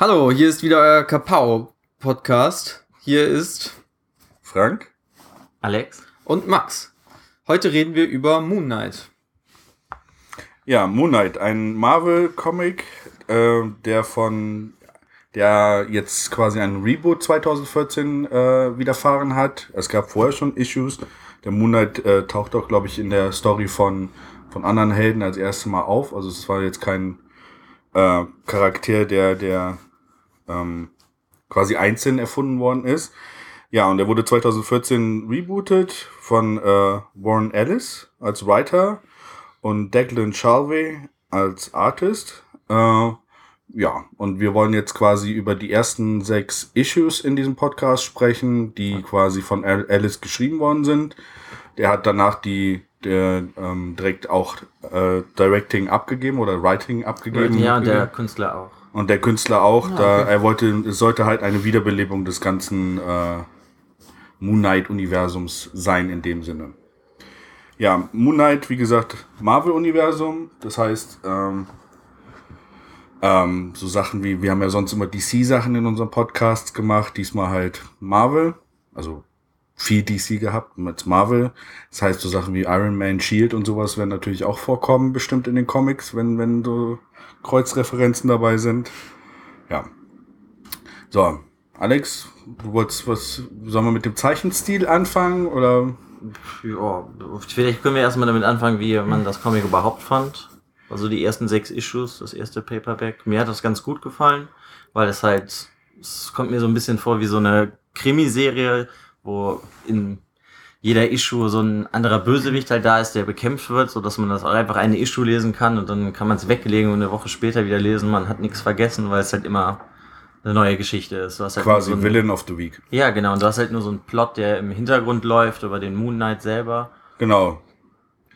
Hallo, hier ist wieder euer Kapau-Podcast. Hier ist Frank? Alex? und Max. Heute reden wir über Moon Knight. Ja, Moon Knight, ein Marvel-Comic, äh, der von der jetzt quasi ein Reboot 2014 äh, widerfahren hat. Es gab vorher schon Issues. Der Moon Knight äh, taucht auch, glaube ich, in der Story von, von anderen Helden als erstes Mal auf. Also es war jetzt kein äh, Charakter, der, der ähm, quasi einzeln erfunden worden ist. Ja, und der wurde 2014 rebootet von äh, Warren Ellis als Writer und Declan Shalvey als Artist. Äh, ja, und wir wollen jetzt quasi über die ersten sechs Issues in diesem Podcast sprechen, die quasi von Ellis geschrieben worden sind. Der hat danach die der, ähm, direkt auch äh, Directing abgegeben oder Writing abgegeben. Ja, der Künstler auch. Und der Künstler auch, da er wollte, es sollte halt eine Wiederbelebung des ganzen äh, Moon Knight-Universums sein in dem Sinne. Ja, Moon Knight, wie gesagt, Marvel-Universum, das heißt, ähm, ähm, so Sachen wie, wir haben ja sonst immer DC-Sachen in unseren Podcasts gemacht, diesmal halt Marvel, also viel DC gehabt mit Marvel. Das heißt, so Sachen wie Iron Man, Shield und sowas werden natürlich auch vorkommen, bestimmt in den Comics, wenn, wenn so Kreuzreferenzen dabei sind. Ja. So, Alex, du wolltest was, sollen wir mit dem Zeichenstil anfangen oder? Ja, vielleicht können wir erstmal damit anfangen, wie man das Comic überhaupt fand. Also die ersten sechs Issues, das erste Paperback. Mir hat das ganz gut gefallen, weil es halt, es kommt mir so ein bisschen vor wie so eine Krimiserie, wo in jeder Issue so ein anderer Bösewicht halt da ist, der bekämpft wird, so dass man das auch einfach eine Issue lesen kann und dann kann man es weglegen und eine Woche später wieder lesen. Man hat nichts vergessen, weil es halt immer eine neue Geschichte ist. Du hast halt Quasi so ein- Villain of the Week. Ja, genau. Und du hast halt nur so einen Plot, der im Hintergrund läuft über den Moon Knight selber. Genau.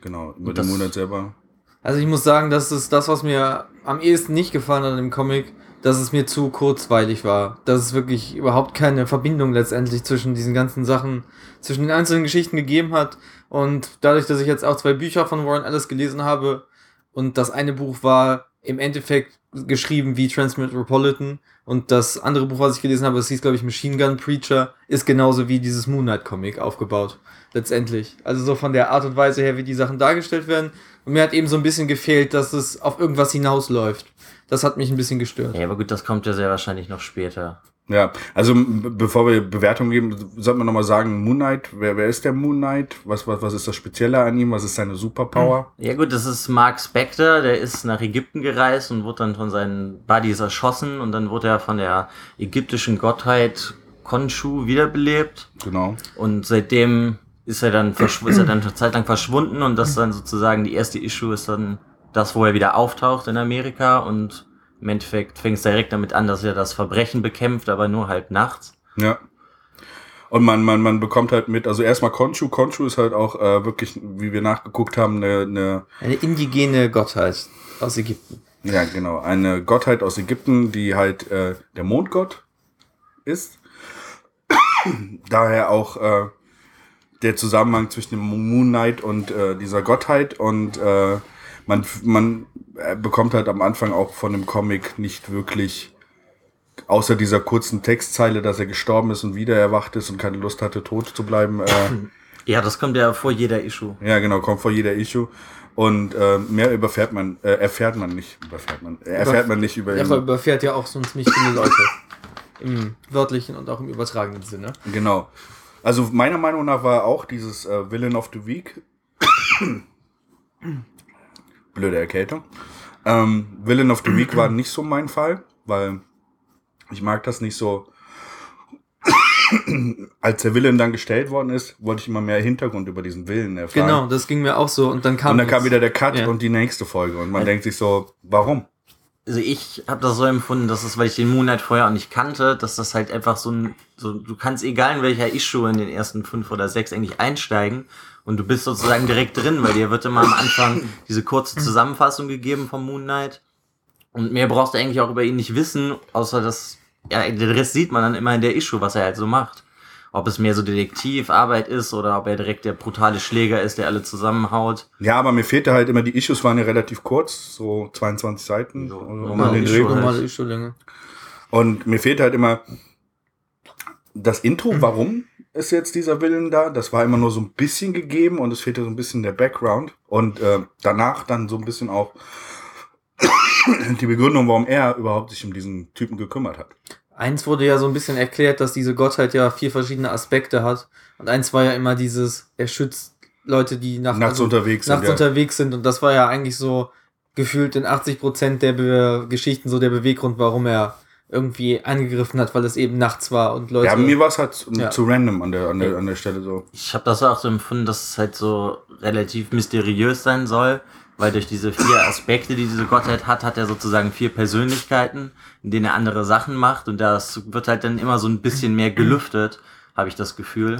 Genau, über Das- den Monat selber. Also ich muss sagen, das ist das, was mir am ehesten nicht gefallen hat im Comic, dass es mir zu kurzweilig war. Dass es wirklich überhaupt keine Verbindung letztendlich zwischen diesen ganzen Sachen, zwischen den einzelnen Geschichten gegeben hat. Und dadurch, dass ich jetzt auch zwei Bücher von Warren Ellis gelesen habe und das eine Buch war im Endeffekt geschrieben wie Transmetropolitan und das andere Buch, was ich gelesen habe, das hieß, glaube ich, Machine Gun Preacher, ist genauso wie dieses Moon Knight Comic aufgebaut. Letztendlich. Also so von der Art und Weise her, wie die Sachen dargestellt werden. Und mir hat eben so ein bisschen gefehlt, dass es auf irgendwas hinausläuft. Das hat mich ein bisschen gestört. Ja, aber gut, das kommt ja sehr wahrscheinlich noch später. Ja, also bevor wir Bewertung geben, sollten wir nochmal sagen, Moon Knight, wer, wer ist der Moon Knight? Was, was, was ist das Spezielle an ihm? Was ist seine Superpower? Ja gut, das ist Mark Spector, der ist nach Ägypten gereist und wurde dann von seinen Buddies erschossen und dann wurde er von der ägyptischen Gottheit Khonshu wiederbelebt Genau. und seitdem ist er dann ist er dann eine Zeit lang verschwunden und das dann sozusagen die erste Issue ist dann das, wo er wieder auftaucht in Amerika und im Endeffekt fängt es direkt damit an, dass er das Verbrechen bekämpft, aber nur halt nachts. Ja. Und man, man, man bekommt halt mit, also erstmal Khonshu. Khonshu ist halt auch äh, wirklich, wie wir nachgeguckt haben, eine, eine, Eine indigene Gottheit aus Ägypten. Ja genau, eine Gottheit aus Ägypten, die halt äh, der Mondgott ist. Daher auch äh, der Zusammenhang zwischen dem Moon Knight und äh, dieser Gottheit und äh, man, man äh, bekommt halt am Anfang auch von dem Comic nicht wirklich außer dieser kurzen Textzeile, dass er gestorben ist und wieder erwacht ist und keine Lust hatte, tot zu bleiben. Äh, Ja, das kommt ja vor jeder Issue. ja, genau, kommt vor jeder Issue. Und äh, mehr überfährt man, äh, erfährt man nicht, überfährt man, äh, erfährt man nicht über Er ihn. überfährt ja auch sonst nicht viele Leute. Im wörtlichen und auch im übertragenen Sinne. Genau. Also meiner Meinung nach war auch dieses äh, Villain of the Week. Blöde Erkältung. Ähm, Villain of the Week war nicht so mein Fall, weil ich mag das nicht so. Als der Villain dann gestellt worden ist, wollte ich immer mehr Hintergrund über diesen Villain erfahren. Genau, das ging mir auch so. Und dann kam, Und dann kam wieder der Cut Ja. und die nächste Folge. Und man denkt sich so, warum? also ich habe das so empfunden, dass es, weil ich den Moon Knight vorher auch nicht kannte, dass das halt einfach so ein, so, du kannst egal in welcher Issue in den ersten fünf oder sechs eigentlich einsteigen und du bist sozusagen direkt drin, weil dir wird immer am Anfang diese kurze Zusammenfassung gegeben vom Moon Knight und mehr brauchst du eigentlich auch über ihn nicht wissen, außer dass, ja, den Rest sieht man dann immer in der Issue, was er halt so macht. Ob es mehr so Detektivarbeit ist oder ob er direkt der brutale Schläger ist, der alle zusammenhaut. Ja, aber mir fehlte halt immer, die Issues waren ja relativ kurz, so 22 Seiten. So, um normale den Issue halt. Normale Issue-Länge. Und mir fehlt halt immer das Intro, warum ist jetzt dieser Willen da? Das war immer nur so ein bisschen gegeben und es fehlte so ein bisschen der Background. Und äh, danach dann so ein bisschen auch die Begründung, warum er überhaupt sich um diesen Typen gekümmert hat. Eins wurde ja so ein bisschen erklärt, dass diese Gottheit ja vier verschiedene Aspekte hat. Und eins war ja immer dieses, er schützt Leute, die nach, Nachts unterwegs sind, nachts ja. unterwegs sind. Und das war ja eigentlich so gefühlt in 80 Prozent der Be Geschichten so der Beweggrund, warum er irgendwie angegriffen hat, weil es eben nachts war und Leute. Ja, mir war es halt zu, Ja. zu random an der, an, der, an der Stelle so. Ich habe das auch so empfunden, dass es halt so relativ mysteriös sein soll, weil durch diese vier Aspekte, die diese Gottheit hat, hat er sozusagen vier Persönlichkeiten, in denen er andere Sachen macht und das wird halt dann immer so ein bisschen mehr gelüftet, habe ich das Gefühl.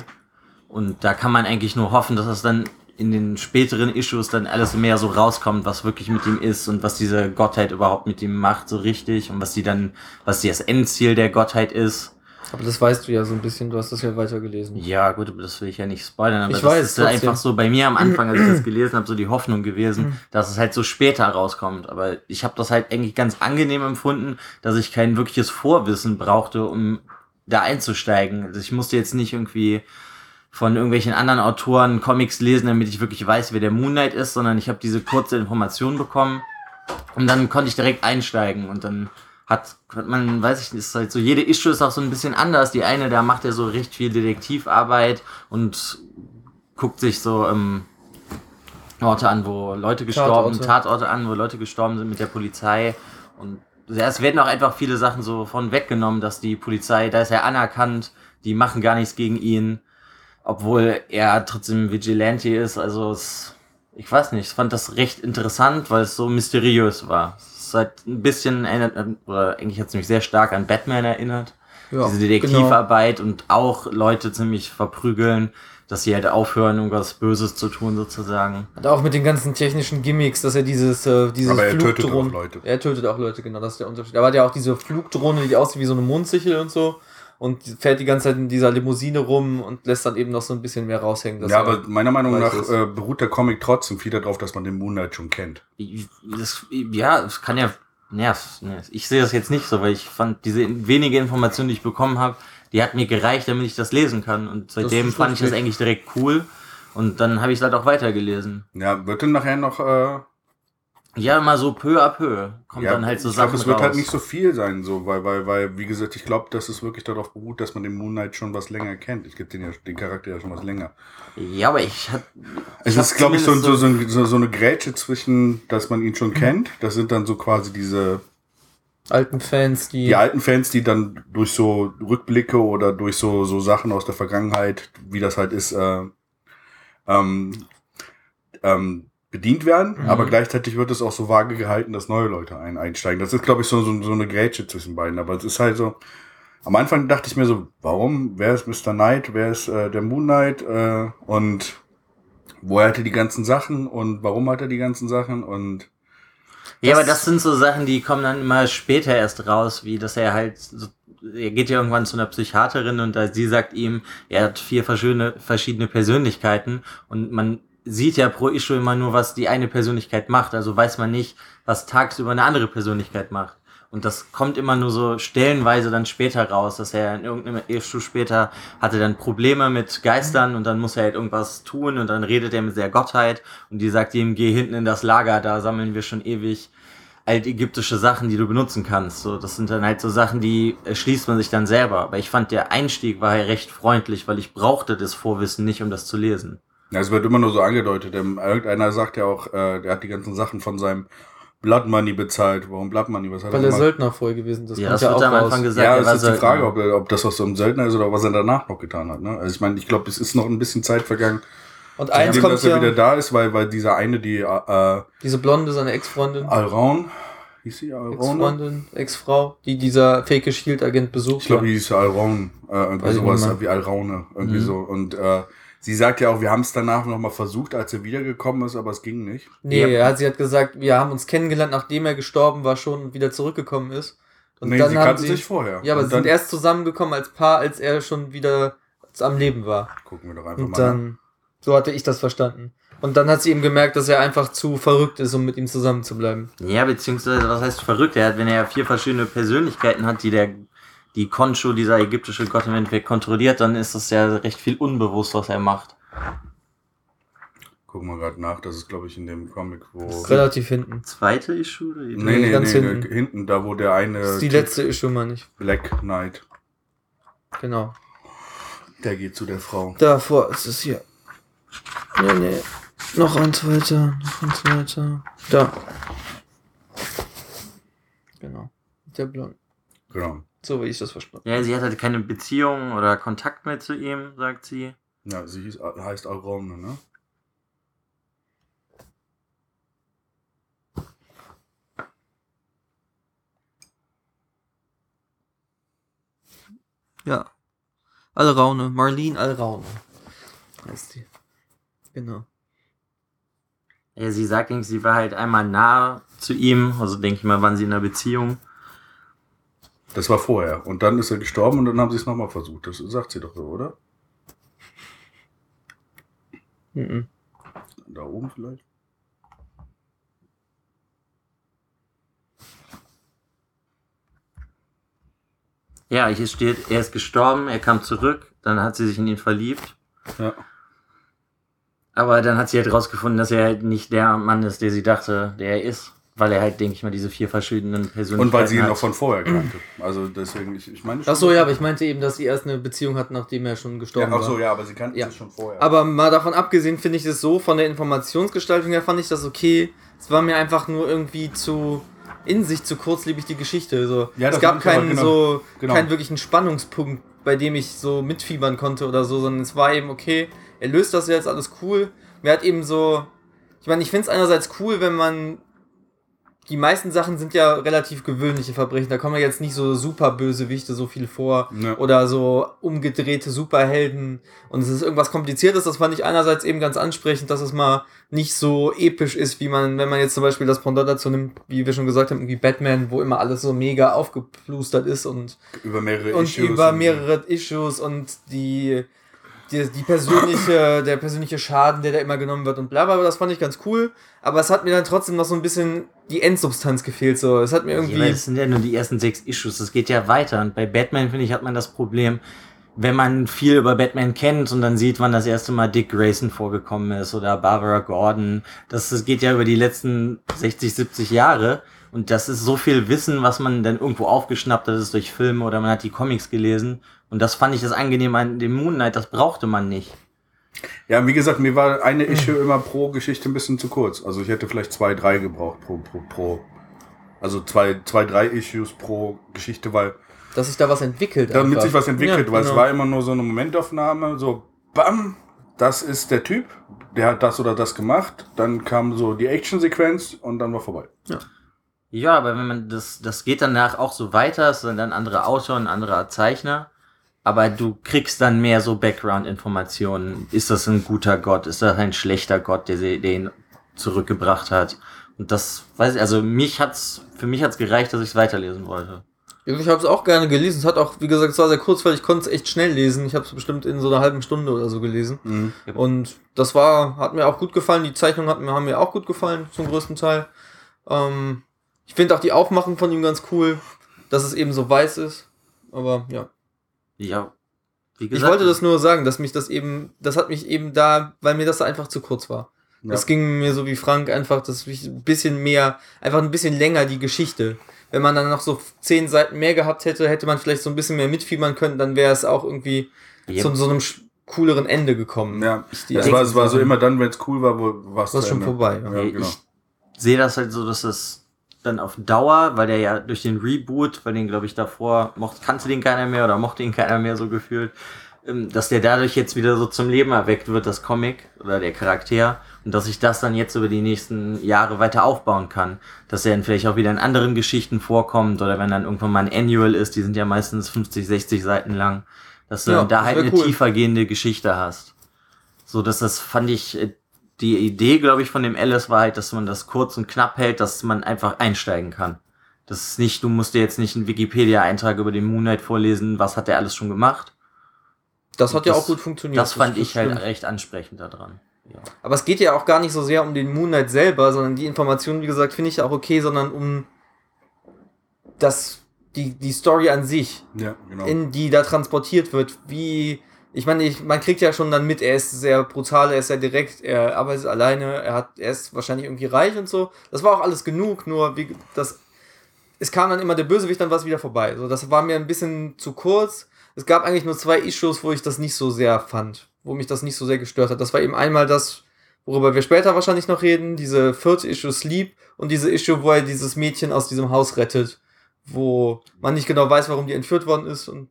Und da kann man eigentlich nur hoffen, dass es dann in den späteren Issues dann alles mehr so rauskommt, was wirklich mit ihm ist und was diese Gottheit überhaupt mit ihm macht, so richtig und was sie dann, was das Endziel der Gottheit ist. Aber das weißt du ja so ein bisschen, du hast das ja weitergelesen. Ja, gut, aber das will ich ja nicht spoilern, aber Ich das weiß, ist trotzdem. einfach so bei mir am Anfang, als ich das gelesen habe, so die Hoffnung gewesen, dass es halt so später rauskommt. Aber ich habe das halt eigentlich ganz angenehm empfunden, dass ich kein wirkliches Vorwissen brauchte, um da einzusteigen. Also ich musste jetzt nicht irgendwie von irgendwelchen anderen Autoren Comics lesen, damit ich wirklich weiß, wer der Moon Knight ist, sondern ich habe diese kurze Information bekommen und dann konnte ich direkt einsteigen und dann hat, hat man, weiß ich nicht, ist halt so, jede Issue ist auch so ein bisschen anders. Die eine, da macht er so recht viel Detektivarbeit und guckt sich so ähm, Orte an, wo Leute gestorben, Tatorte. Tatorte an, wo Leute gestorben sind mit der Polizei und ja, es werden auch einfach viele Sachen so von weggenommen, dass die Polizei, da ist er anerkannt, die machen gar nichts gegen ihn, obwohl er trotzdem Vigilante ist. Also es, ich weiß nicht, ich fand das recht interessant, weil es so mysteriös war. Halt ein bisschen erinnert, oder eigentlich hat es mich sehr stark an Batman erinnert. Ja, Diese Detektivarbeit und auch Leute ziemlich verprügeln, dass sie halt aufhören, irgendwas Böses zu tun sozusagen. Und auch mit den ganzen technischen Gimmicks, dass er dieses, äh, dieses Aber er tötet Flugdrohnen- auch Leute. Er tötet auch Leute, genau, das ist der Unterschied. Aber er hat ja auch diese Flugdrohne, die aussieht wie so eine Mondsichel und so. Und fährt die ganze Zeit in dieser Limousine rum und lässt dann eben noch so ein bisschen mehr raushängen. Ja, er aber meiner Meinung nach es. äh, beruht der Comic trotzdem viel darauf, dass man den Moon Knight schon kennt. Das, ja, es kann ja, ja, es- ne, ich sehe das jetzt nicht so, weil ich fand diese wenige Information, die ich bekommen habe, die hat mir gereicht, damit ich das lesen kann. Und seitdem ist fand ich das eigentlich direkt cool. Und dann habe ich es halt auch weitergelesen. Ja, wird denn nachher noch. Äh, Ja, mal so peu à peu kommt ja, dann halt so ich glaube, Sachen es wird raus. halt nicht so viel sein, so, weil, weil, weil, wie gesagt, ich glaube, dass es wirklich darauf beruht, dass man den Moon Knight schon was länger kennt. Ich gebe den, ja, den Charakter ja schon was länger. ja, aber ich hab, Es ist, glaube ich, so, so, so, so eine Grätsche zwischen, dass man ihn schon Mhm. kennt. Das sind dann so quasi diese alten Fans, die, die alten Fans, die dann durch so Rückblicke oder durch so, so Sachen aus der Vergangenheit, wie das halt ist, äh, ähm, ähm, bedient werden, Mhm. aber gleichzeitig wird es auch so vage gehalten, dass neue Leute ein, einsteigen. Das ist, glaube ich, so, so, so eine Grätsche zwischen beiden. Aber es ist halt so, am Anfang dachte ich mir so, warum, wer ist Mr. Knight, wer ist äh, der Moon Knight äh, und woher hat er die ganzen Sachen und warum hat er die ganzen Sachen und Ja, aber das sind so Sachen, die kommen dann immer später erst raus, wie dass er halt, so, er geht ja irgendwann zu einer Psychiaterin und da, sie sagt ihm, er hat vier verschiedene, verschiedene Persönlichkeiten und man sieht ja pro Issue immer nur, was die eine Persönlichkeit macht, also weiß man nicht, was tagsüber eine andere Persönlichkeit macht. Und das kommt immer nur so stellenweise dann später raus, dass er in irgendeinem Issue später hatte dann Probleme mit Geistern und dann muss er halt irgendwas tun und dann redet er mit der Gottheit und die sagt ihm, geh hinten in das Lager, da sammeln wir schon ewig altägyptische Sachen, die du benutzen kannst. So, das sind dann halt so Sachen, die erschließt man sich dann selber. Aber ich fand, der Einstieg war ja recht freundlich, weil ich brauchte das Vorwissen nicht, um das zu lesen. Ja, es wird immer nur so angedeutet. Ähm, Irgendeiner sagt ja auch, äh, der hat die ganzen Sachen von seinem Blood Money bezahlt. Warum Blood Money? Was hat weil er er gemacht? Söldner vorher gewesen ist. ja, kommt das wird auch am. Anfang gesagt. Ja, das ist die Söldner. Frage, ob, ob das aus so einem Söldner ist oder was er danach noch getan hat. Ne? Also ich meine, ich glaube, es ist noch ein bisschen Zeit vergangen, Und eins seitdem, kommt dass er ja, wieder da ist, weil, weil dieser eine, die äh, diese Blonde, seine Ex-Freundin, Alraun, hieß sie Alraun? Ex-Freundin, Ex-Frau, die dieser fake Shield-Agent besucht. Ich glaube, die hieß Alraun, äh, irgendwie sowas wie Alraune, irgendwie Mhm. so. Und äh, sie sagt ja auch, wir haben es danach nochmal versucht, als er wiedergekommen ist, aber es ging nicht. Nee, Ja. er hat, sie hat gesagt, wir haben uns kennengelernt, nachdem er gestorben war schon und wieder zurückgekommen ist. Und nee, dann sie kannten sie, sich vorher. Ja, aber Und sie sind erst zusammengekommen als Paar, als er schon wieder am Leben war. Gucken wir doch einfach Und mal. ne? dann, so hatte ich das verstanden. Und dann hat sie eben gemerkt, dass er einfach zu verrückt ist, um mit ihm zusammen zu bleiben. Ja, beziehungsweise, was heißt verrückt? Er hat, wenn er ja vier verschiedene Persönlichkeiten hat, die der, die Konshu, dieser ägyptische Gott im Endeffekt kontrolliert, dann ist das ja recht viel unbewusst, was er macht. Gucken wir gerade nach, das ist glaube ich in dem Comic, wo. Relativ hinten. Zweite Issue? Oder Nee, nee, ganz nee, hinten. hinten. da wo der eine Das ist die letzte Issue, meine ich. Black Knight, Genau. der geht zu der Frau. Davor ist es hier. Nee, nee. Noch eins weiter, noch eins weiter. Da. Genau. Der Blond. Genau. So wie ich das verstanden Ja, sie hat halt keine Beziehung oder Kontakt mehr zu ihm, sagt sie. Ja, sie hieß, heißt Arone, ne? Ja. Alraune. Marlene Alraune. Heißt die. Genau. Ja, sie sagt, denke ich, sie war halt einmal nah zu ihm, also denke ich mal, waren sie in einer Beziehung. Das war vorher. Und dann ist er gestorben und dann haben sie es nochmal versucht. Das sagt sie doch so, oder? Mhm. Da oben vielleicht? Ja, hier steht, er ist gestorben, er kam zurück, dann hat sie sich in ihn verliebt. Ja. Aber dann hat sie halt rausgefunden, dass er halt nicht der Mann ist, der sie dachte, der er ist. Weil er halt, denke ich mal, diese vier verschiedenen Persönlichkeiten Und weil sie ihn hat. noch von vorher kannte. Also deswegen, ich, ich meine Ach so, ja, aber ich meinte eben, dass sie erst eine Beziehung hat, nachdem er schon gestorben Ja, ach so, war. ja, aber sie kannten Ja. es schon vorher. Aber mal davon abgesehen finde ich das so, von der Informationsgestaltung her fand ich das okay. Es war mir einfach nur irgendwie zu in sich zu kurzlebig die Geschichte. So. Ja, das es gab ich keinen genau. so Genau. keinen wirklichen Spannungspunkt, bei dem ich so mitfiebern konnte oder so, sondern es war eben okay, er löst das jetzt, alles cool. Mir hat eben so, ich meine, ich finde es einerseits cool, wenn man die meisten Sachen sind ja relativ gewöhnliche Verbrechen. Da kommen ja jetzt nicht so super Bösewichte so viel vor Ne. oder so umgedrehte Superhelden und es ist irgendwas Kompliziertes. Das fand ich einerseits eben ganz ansprechend, dass es mal nicht so episch ist, wie man, wenn man jetzt zum Beispiel das Pendant dazu nimmt, wie wir schon gesagt haben, irgendwie Batman, wo immer alles so mega aufgeplustert ist und, über mehrere und Issues über und- mehrere Issues und die, die, die persönliche, der persönliche Schaden, der da immer genommen wird und bla bla, bla, das fand ich ganz cool. Aber es hat mir dann trotzdem noch so ein bisschen die Endsubstanz gefehlt. So, es hat mir Ja, irgendwie. aber das sind ja nur die ersten sechs Issues, das geht ja weiter. Und bei Batman, finde ich, hat man das Problem, wenn man viel über Batman kennt und dann sieht, wann das erste Mal Dick Grayson vorgekommen ist oder Barbara Gordon, das, das geht ja über die letzten 60, 70 Jahre. Und das ist so viel Wissen, was man dann irgendwo aufgeschnappt hat, ist durch Filme oder man hat die Comics gelesen. Und das fand ich das Angenehme an dem Moon Knight, das brauchte man nicht. Ja, wie gesagt, mir war Hm. eine Issue immer pro Geschichte ein bisschen zu kurz. Also ich hätte vielleicht zwei, drei gebraucht pro, pro, pro. Also zwei, zwei, drei Issues pro Geschichte, weil dass sich da was entwickelt. damit einfach. sich was entwickelt, Ja, weil es genau. war immer nur so eine Momentaufnahme, so bam, das ist der Typ, der hat das oder das gemacht, dann kam so die Action-Sequenz und dann war vorbei. Ja, aber wenn man das, das geht danach auch so weiter, es sind dann andere Autor und andere Zeichner, aber du kriegst dann mehr so Background-Informationen. Ist das ein guter Gott? Ist das ein schlechter Gott, der sie- den zurückgebracht hat? Und das weiß ich, also mich hat's, für mich hat's gereicht, dass ich es weiterlesen wollte. Ich habe es auch gerne gelesen. Es hat auch, wie gesagt, es war sehr kurz, weil ich konnte es echt schnell lesen. Ich habe es bestimmt in so einer halben Stunde oder so gelesen. Mhm. Und das war, hat mir auch gut gefallen. Die Zeichnungen hat mir, haben mir auch gut gefallen, zum größten Teil. Ähm, ich finde auch die Aufmachung von ihm ganz cool, dass es eben so weiß ist. Aber ja. Ja, wie Ich gesagt. wollte das nur sagen, dass mich das eben, das hat mich eben da, weil mir das einfach zu kurz war. Ja. Das ging mir so wie Frank einfach, dass ich ein bisschen mehr, einfach ein bisschen länger die Geschichte. Wenn man dann noch so zehn Seiten mehr gehabt hätte, hätte man vielleicht so ein bisschen mehr mitfiebern können, dann wäre es auch irgendwie Ja. zu so einem cooleren Ende gekommen. Ja, die es war, es war so immer dann, wenn es cool war, wo was Was schon vorbei. Ja, Ja, genau. Ich sehe das halt so, dass das dann auf Dauer, weil der ja durch den Reboot, weil den glaube ich davor mochte, kannte den keiner mehr oder mochte ihn keiner mehr so gefühlt, ähm, dass der dadurch jetzt wieder so zum Leben erweckt wird, das Comic oder der Charakter und dass ich das dann jetzt über die nächsten Jahre weiter aufbauen kann, dass er dann vielleicht auch wieder in anderen Geschichten vorkommt oder wenn dann irgendwann mal ein Annual ist, die sind ja meistens 50, 60 Seiten lang, dass du Ja, dann da halt eine cool. tiefergehende Geschichte hast. So, dass das fand ich, äh, die Idee, glaube ich, von dem Alice war halt, dass man das kurz und knapp hält, dass man einfach einsteigen kann. Das ist nicht, du musst dir jetzt nicht einen Wikipedia-Eintrag über den Moonlight vorlesen, was hat der alles schon gemacht. Das hat ja Das- auch gut funktioniert. Das fand ich halt stimmt. recht ansprechend daran. Aber es geht ja auch gar nicht so sehr um den Moon Knight selber, sondern die Informationen, wie gesagt, finde ich ja auch okay, sondern um das, die, die Story an sich, Ja, genau. in die da transportiert wird, wie, ich meine, ich, man kriegt ja schon dann mit, er ist sehr brutal, er ist sehr direkt, er arbeitet alleine, er hat, er ist wahrscheinlich irgendwie reich und so. Das war auch alles genug, nur wie, das, es kam dann immer der Bösewicht, dann war es wieder vorbei. So, das war mir ein bisschen zu kurz. Es gab eigentlich nur zwei Issues, wo ich das nicht so sehr fand, wo mich das nicht so sehr gestört hat. Das war eben einmal das, worüber wir später wahrscheinlich noch reden, diese vierte Issue Sleep und diese Issue, wo er dieses Mädchen aus diesem Haus rettet, wo man nicht genau weiß, warum die entführt worden ist und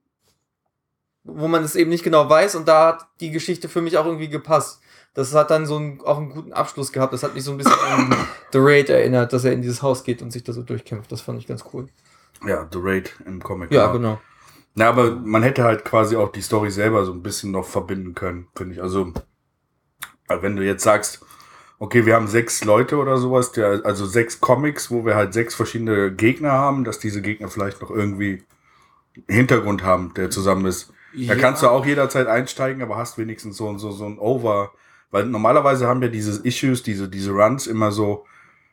wo man es eben nicht genau weiß und da hat die Geschichte für mich auch irgendwie gepasst. Das hat dann so einen, auch einen guten Abschluss gehabt. Das hat mich so ein bisschen an The Raid erinnert, dass er in dieses Haus geht und sich da so durchkämpft. Das fand ich ganz cool. ja, The Raid im Comic. Ja, genau. Na, aber man hätte halt quasi auch die Story selber so ein bisschen noch verbinden können, finde ich. Also, wenn du jetzt sagst, okay, wir haben sechs Leute oder sowas, der, also sechs Comics, wo wir halt sechs verschiedene Gegner haben, dass diese Gegner vielleicht noch irgendwie einen Hintergrund haben, der zusammen ist. Da Ja. kannst du auch jederzeit einsteigen, aber hast wenigstens so, so, so ein Over. Weil normalerweise haben ja diese Issues, diese, diese Runs immer so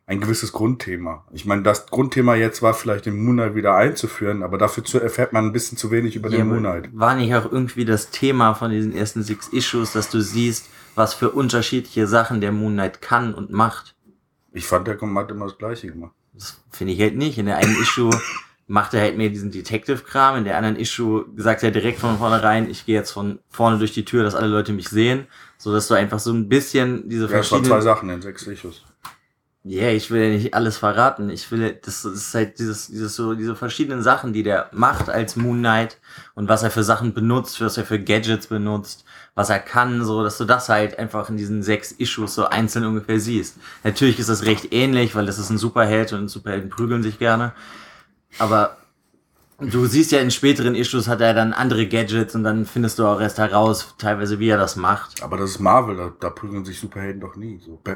ein gewisses Grundthema. Ich meine, das Grundthema jetzt war vielleicht den Moonlight wieder einzuführen, aber dafür zu, erfährt man ein bisschen zu wenig über Ja, den Moonlight. War nicht auch irgendwie das Thema von diesen ersten sechs Issues, dass du siehst, was für unterschiedliche Sachen der Moon Knight kann und macht? Ich fand, der hat immer das Gleiche gemacht. Das finde ich halt nicht. In der einen Issue macht er halt mehr diesen Detective-Kram, in der anderen Issue sagt er direkt von vornherein, ich gehe jetzt von vorne durch die Tür, dass alle Leute mich sehen, so dass du einfach so ein bisschen diese Ja, es waren zwei verschiedenen Sachen in sechs Issues. Ja, ich will ja nicht alles verraten. Ich will, das ist halt dieses, dieses so, diese verschiedenen Sachen, die der macht als Moon Knight und was er für Sachen benutzt, was er für Gadgets benutzt, was er kann, so, dass du das halt einfach in diesen sechs Issues so einzeln ungefähr siehst. Natürlich ist das recht ähnlich, weil das ist ein Superheld und Superhelden prügeln sich gerne. Aber du siehst ja in späteren Issues hat er dann andere Gadgets und dann findest du auch erst heraus, teilweise wie er das macht. Aber das ist Marvel, da, da prügeln sich Superhelden doch nie. So.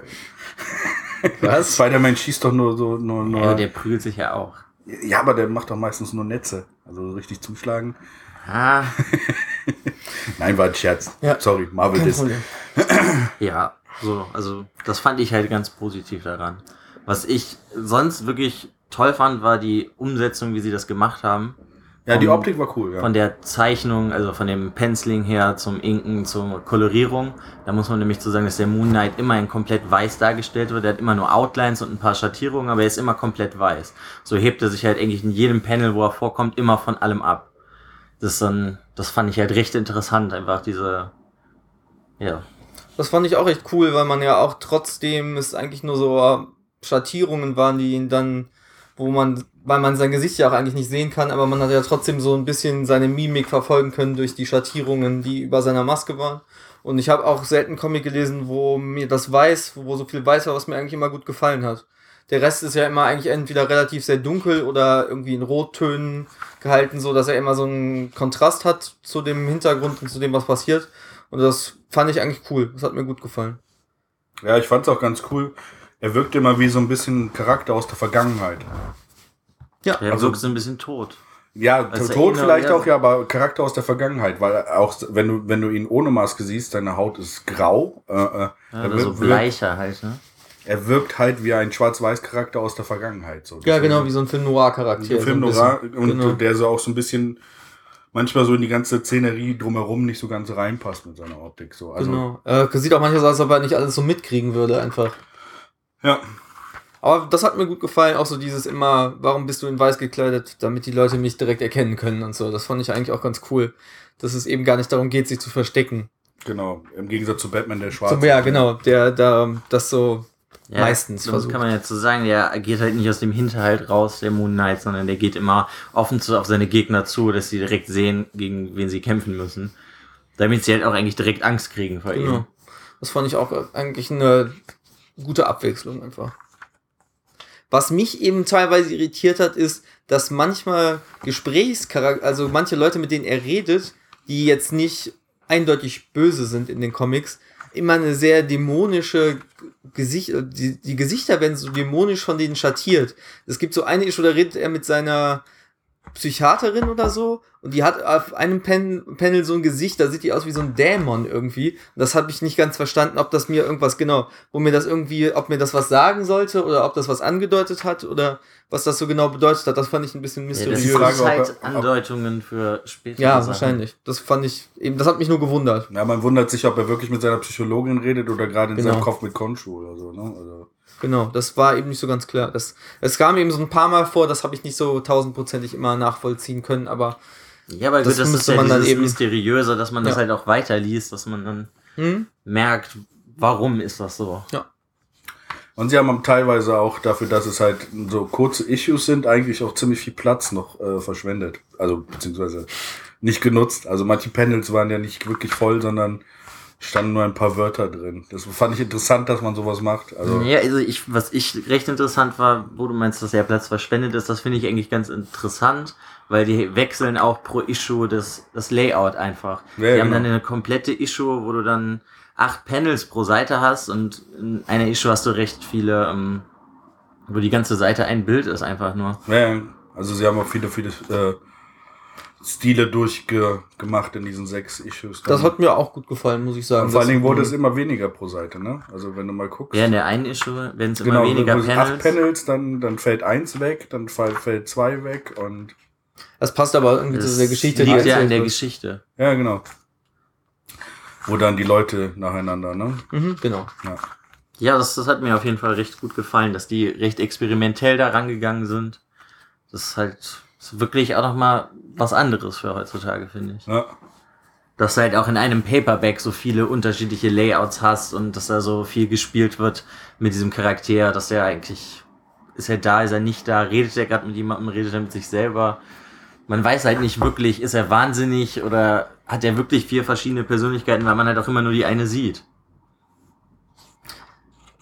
Was? Spider-Man schießt doch nur so, nur, nur. Ja, der prügelt sich ja auch. ja, aber der macht doch meistens nur Netze. Also richtig zuschlagen. Ah, Nein, war ein Scherz. Ja. Sorry, Marvel Kein ist. Ja, so, also das fand ich halt ganz positiv daran. Was ich sonst wirklich toll fand, war die Umsetzung, wie sie das gemacht haben. Ja, die Optik war cool, ja. Von der Zeichnung, also von dem Penciling her zum Inken, zur Kolorierung. Da muss man nämlich zu sagen, dass der Moon Knight immer in komplett weiß dargestellt wird. Er hat immer nur Outlines und ein paar Schattierungen, aber er ist immer komplett weiß. So hebt er sich halt eigentlich in jedem Panel, wo er vorkommt, immer von allem ab. Das ist dann, das fand ich halt recht interessant, einfach diese, ja, Das fand ich auch echt cool, weil man ja auch trotzdem es eigentlich nur so Schattierungen waren, die ihn dann, wo man, weil man sein Gesicht ja auch eigentlich nicht sehen kann, aber man hat ja trotzdem so ein bisschen seine Mimik verfolgen können durch die Schattierungen, die über seiner Maske waren. Und ich habe auch selten Comic gelesen, wo mir das Weiß, wo so viel Weiß war, was mir eigentlich immer gut gefallen hat. Der Rest ist ja immer eigentlich entweder relativ sehr dunkel oder irgendwie in Rottönen gehalten, so dass er immer so einen Kontrast hat zu dem Hintergrund und zu dem, was passiert. Und das fand ich eigentlich cool. Das hat mir gut gefallen. Ja, ich fand's auch ganz cool. Er wirkte immer wie so ein bisschen Charakter aus der Vergangenheit. Ja, der Also- wirkt so ein bisschen tot. Ja, Also tot vielleicht auch, ja, aber Charakter aus der Vergangenheit, weil auch wenn du, wenn du ihn ohne Maske siehst, seine Haut ist grau. Äh, äh, Ja, er, oder so wirkt, bleicher halt, ne? er wirkt halt wie ein Schwarz-Weiß-Charakter aus der Vergangenheit. So. Ja, genau, wie so ein Film Noir-Charakter. ein Film so ein Noir bisschen. und genau. der so auch so ein bisschen manchmal so in die ganze Szenerie drumherum nicht so ganz reinpasst mit seiner Optik. So. Also, genau. Äh, sieht auch manchmal so aus, als ob er nicht alles so mitkriegen würde, einfach. Ja, Aber das hat mir gut gefallen, auch so dieses immer, warum bist du in weiß gekleidet, damit die Leute mich direkt erkennen können und so. Das fand ich eigentlich auch ganz cool. Dass es eben gar nicht darum geht, sich zu verstecken. genau. Im Gegensatz zu Batman, der schwarz So, ja, genau, der da das so Ja, meistens das versucht. kann man jetzt so sagen, der agiert halt nicht aus dem Hinterhalt raus, der Moon Knight, sondern der geht immer offen zu, auf seine Gegner zu, dass sie direkt sehen, gegen wen sie kämpfen müssen. Damit sie halt auch eigentlich direkt Angst kriegen vor ihm. Genau. Das fand ich auch eigentlich eine gute Abwechslung einfach. Was mich eben teilweise irritiert hat, ist, dass manchmal Gesprächscharakter, also manche Leute, mit denen er redet, die jetzt nicht eindeutig böse sind in den Comics, immer eine sehr dämonische Gesicht, die, die Gesichter werden so dämonisch von denen schattiert. Es gibt so eine Issue, da redet er mit seiner Psychiaterin oder so Und die hat auf einem Pen Panel so ein Gesicht, da sieht die aus wie so ein Dämon irgendwie. Und das habe ich nicht ganz verstanden, ob das mir irgendwas genau, wo mir das irgendwie, ob mir das was sagen sollte oder ob das was angedeutet hat oder was das so genau bedeutet hat. Das fand ich ein bisschen Ja, das mysteriös. ist Frage, ob er- halt Andeutungen für spätere Ja, Sachen. wahrscheinlich. Das fand ich eben, das hat mich nur gewundert. Ja, man wundert sich, ob er wirklich mit seiner Psychologin redet oder gerade in Genau. seinem Kopf mit Konshu oder so. Ne? Also, Genau, das war eben nicht so ganz klar. Das, es kam eben so ein paar Mal vor, das habe ich nicht so tausendprozentig immer nachvollziehen können, aber Ja, aber Das gut, das ist müsste ja man dann eben- Mysteriöse, dass man das Ja. halt auch weiterliest, dass man dann hm? merkt, warum ist das so. Und sie haben teilweise auch dafür, dass es halt so kurze Issues sind, eigentlich auch ziemlich viel Platz noch äh, verschwendet. Also beziehungsweise nicht genutzt. Also manche Panels waren ja nicht wirklich voll, sondern standen nur ein paar Wörter drin. Das fand ich interessant, dass man sowas macht. Also Ja, also ich, was ich recht interessant war, wo du meinst, dass der Platz verschwendet ist, das finde ich eigentlich ganz interessant, weil die wechseln auch pro Issue das, das Layout einfach. Ja, die haben genau. dann eine komplette Issue, wo du dann acht Panels pro Seite hast und in einer Issue hast du recht viele, ähm, wo die ganze Seite ein Bild ist einfach nur. Ja, also sie haben auch viele, viele äh, Stile durchgemacht in diesen sechs Issues. das hat mir auch gut gefallen, muss ich sagen. und vor allen Dingen wurde es immer weniger pro Seite, ne? Also wenn du mal guckst. Ja, in der einen Issue werden es immer genau, weniger wo es Panels. acht Panels, dann, dann fällt eins weg, dann fall- fällt zwei weg und Das passt aber irgendwie zu der Geschichte, die liegt ja an der wird. Geschichte. ja, genau. Wo dann die Leute nacheinander, ne? Mhm, genau. Ja. Ja, das, das hat mir auf jeden Fall recht gut gefallen, dass die recht experimentell da rangegangen sind. Das ist halt ist wirklich auch nochmal was anderes für heutzutage, finde ich. ja. Dass du halt auch in einem Paperback so viele unterschiedliche Layouts hast und dass da so viel gespielt wird mit diesem Charakter, dass der eigentlich, ist er da, ist er nicht da, redet er gerade mit jemandem, redet er mit sich selber. Man weiß halt nicht wirklich, ist er wahnsinnig oder hat er wirklich vier verschiedene Persönlichkeiten, weil man halt auch immer nur die eine sieht.